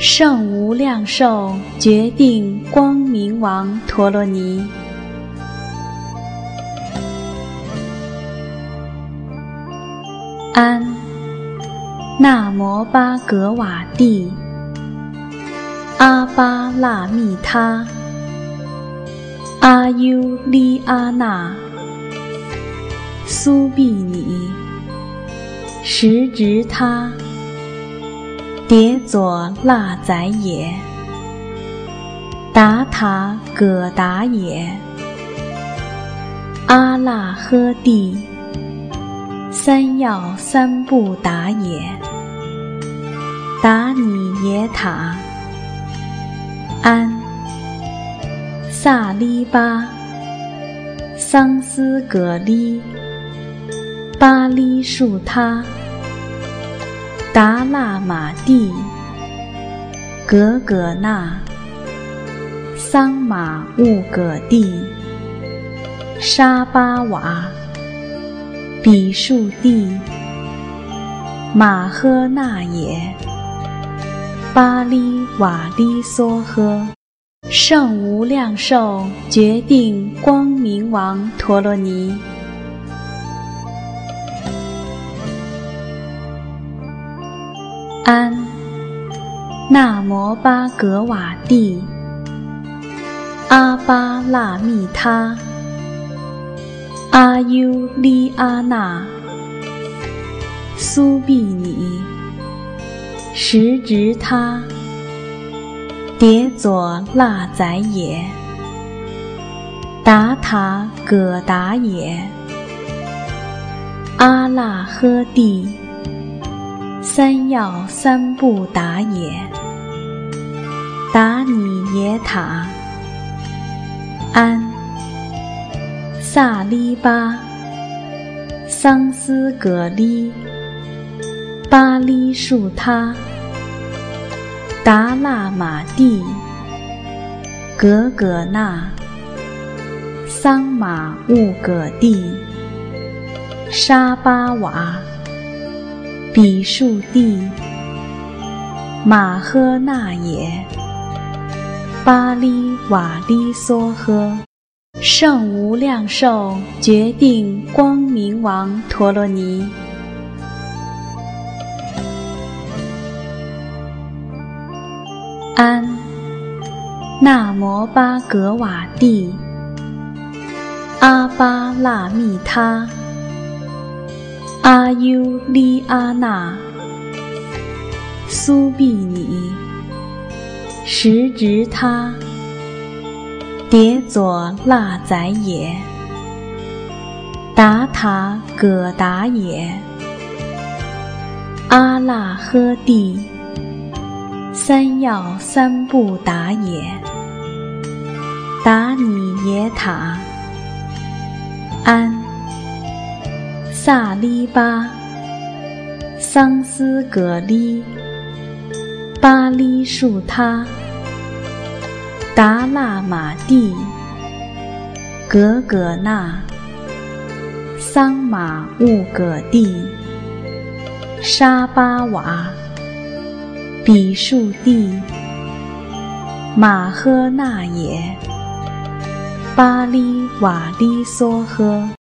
圣无量寿决定光明王陀罗尼，安那摩巴格瓦蒂，阿巴那密他，阿优利阿那，苏毗尼，时值他。迭佐那宰也，达塔葛达也，阿那诃帝，三要三不达也，达尼耶塔，安，萨利巴，桑斯葛利，巴利树他。达那玛蒂，格格那，桑玛兀葛蒂，沙巴瓦，比树地，马呵那也，巴利瓦利梭诃，圣无量寿决定光明王陀罗尼。安。那摩巴格瓦蒂，阿巴拉密他，阿优利阿那，苏毗尼，时值他，迭佐那宰也，达塔葛达也，阿那呵帝。三要三不打也，达尼耶塔，安，萨利巴，桑斯葛利，巴利树他，达那玛蒂，格格那，桑玛乌葛蒂，沙巴瓦。比树地，马呵那也，巴利瓦利梭诃，圣无量寿决定光明王陀罗尼，安那摩巴格瓦蒂，阿巴那密他。阿优利阿那，苏毗尼，时值他，迭佐那宰也，达塔葛达也，阿那诃帝，三要三不达也，达尼耶塔，安。萨利巴，桑斯葛利，巴利树他，达那玛蒂，格格那，桑玛兀葛蒂，沙巴瓦，比树地，马呵那也，巴利瓦利梭诃。